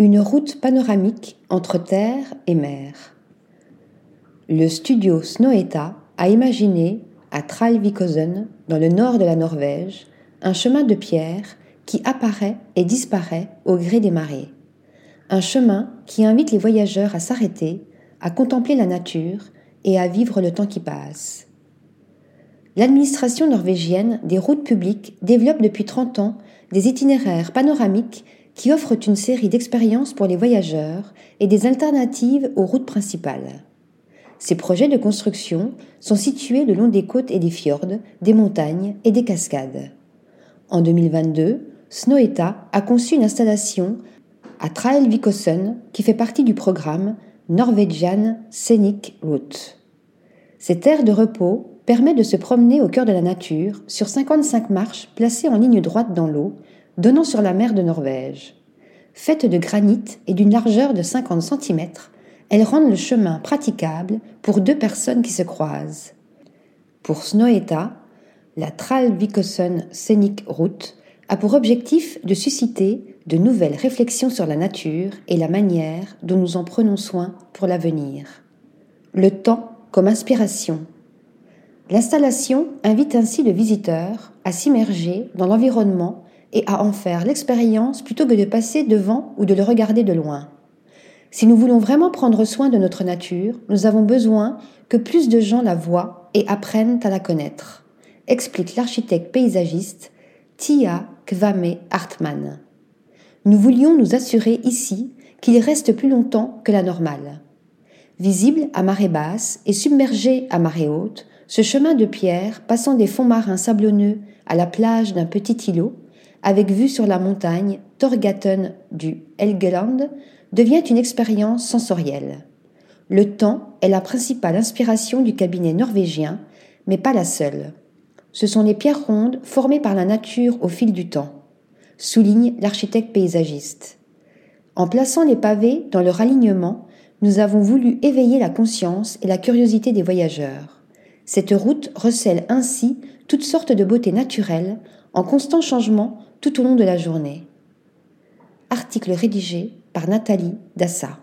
Une route panoramique entre terre et mer. Le studio Snoeta a imaginé, à Tralvikosen, dans le nord de la Norvège, un chemin de pierre qui apparaît et disparaît au gré des marées. Un chemin qui invite les voyageurs à s'arrêter, à contempler la nature et à vivre le temps qui passe. L'administration norvégienne des routes publiques développe depuis 30 ans des itinéraires panoramiques qui offrent une série d'expériences pour les voyageurs et des alternatives aux routes principales. Ces projets de construction sont situés le long des côtes et des fjords, des montagnes et des cascades. En 2022, Snoeta a conçu une installation à Traelvikosen qui fait partie du programme Norwegian Scenic Route. Cette aire de repos permet de se promener au cœur de la nature sur 55 marches placées en ligne droite dans l'eau, donnant sur la mer de Norvège. Faites de granit et d'une largeur de 50 cm, elles rendent le chemin praticable pour deux personnes qui se croisent. Pour Snoeta, la Tralvikosen Scenic Route a pour objectif de susciter de nouvelles réflexions sur la nature et la manière dont nous en prenons soin pour l'avenir. Le temps comme inspiration. L'installation invite ainsi le visiteur à s'immerger dans l'environnement et à en faire l'expérience plutôt que de passer devant ou de le regarder de loin. Si nous voulons vraiment prendre soin de notre nature, nous avons besoin que plus de gens la voient et apprennent à la connaître, explique l'architecte paysagiste Tia Kvame Hartmann. Nous voulions nous assurer ici qu'il reste plus longtemps que la normale. Visible à marée basse et submergé à marée haute, ce chemin de pierre passant des fonds marins sablonneux à la plage d'un petit îlot, avec vue sur la montagne Torgaten du Helgeland, devient une expérience sensorielle. Le temps est la principale inspiration du cabinet norvégien, mais pas la seule. Ce sont les pierres rondes formées par la nature au fil du temps souligne l'architecte paysagiste. En plaçant les pavés dans leur alignement, nous avons voulu éveiller la conscience et la curiosité des voyageurs. Cette route recèle ainsi toutes sortes de beautés naturelles en constant changement tout au long de la journée. Article rédigé par Nathalie Dassa.